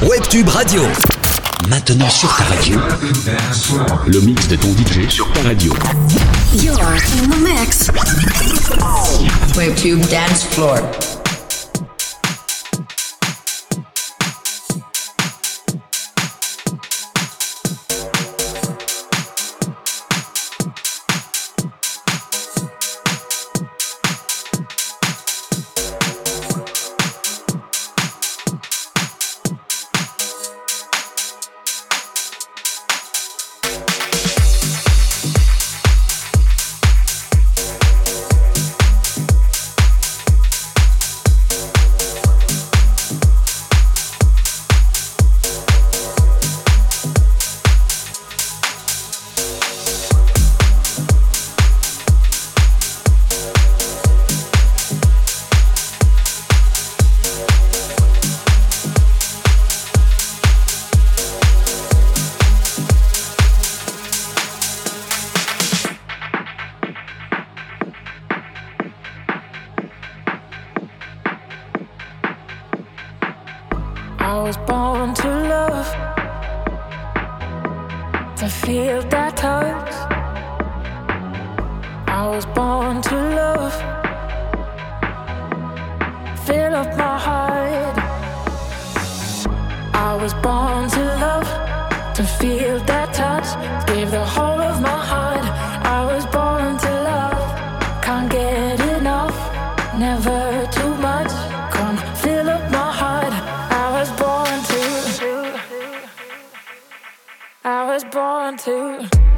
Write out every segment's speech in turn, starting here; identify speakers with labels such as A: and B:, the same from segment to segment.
A: Webtube Radio. Maintenant sur ta radio. Le mix de ton DJ sur ta radio.
B: You're in the mix.
C: Webtube Dance Floor.
D: was born to.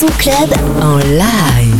B: Son club
E: En live.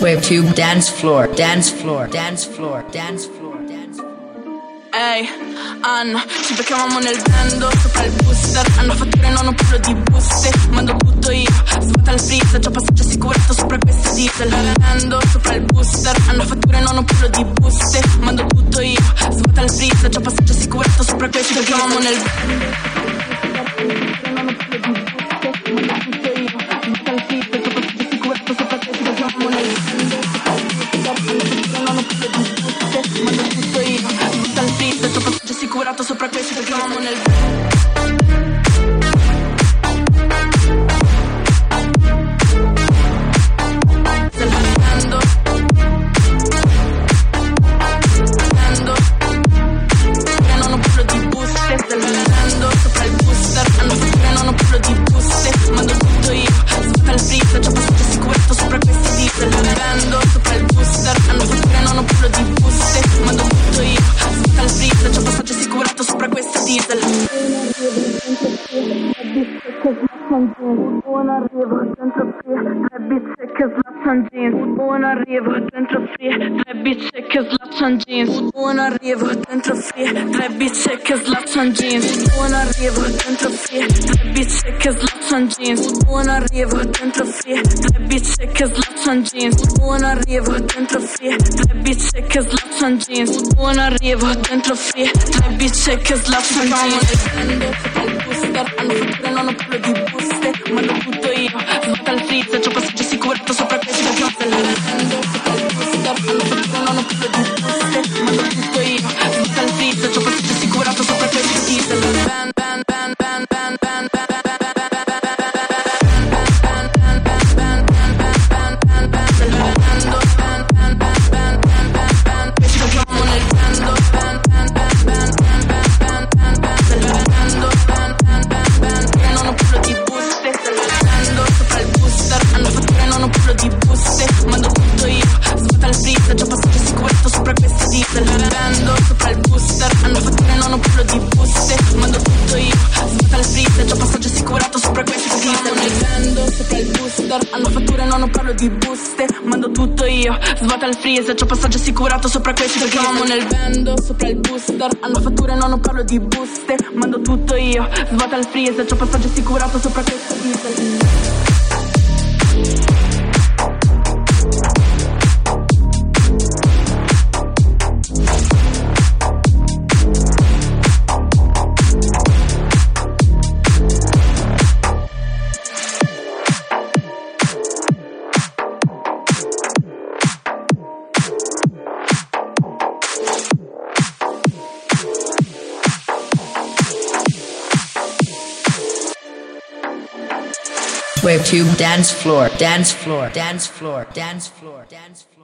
F: WaveTube dance floor, dance floor, dance floor, dance floor, dance floor.
G: Ehi, Anna, ci becchiamo nel vendo Sopra il booster, hanno fatture non un pelo di buste. Mando tutto io, svuota il freezer. Già passaggio assicurato sopra questi diesel. Vendo sopra il booster, hanno fatture non un pelo di buste. Mando tutto io, svuota il freezer. Già passaggio assicurato sopra questi Ci becchiamo nel assicurato fece perché non è
H: Un arrivo, dentro free, tre bitch che slaccian jeans. Un arrivo, dentro free, tre bitch che slaccian jeans. Un arrivo, dentro free, tre bitch che slaccian jeans. Un arrivo, dentro free, tre bitch che slaccian jeans. Un arrivo, dentro free, tre bitch che slaccian jeans. Un arrivo, dentro free, tre bitch che slaccian jeans. Non ho parlo di buste, ma lo butto io. Sbatta il frizz, ci ho passato Già passaggio assicurato sopra questi diesel Vendo sopra il booster. Hanno fatture non ho pelo di buste. Mando tutto io Svuota il freezer. C'ho passaggio assicurato sopra questi Perché amo nel vendo sopra il booster. Hanno fatture non ho parlo di buste. Mando tutto io Svuota il freezer. C'ho passaggio assicurato sopra questi diesel
F: Webtube dance floor, dance floor, dance floor, dance floor, dance floor.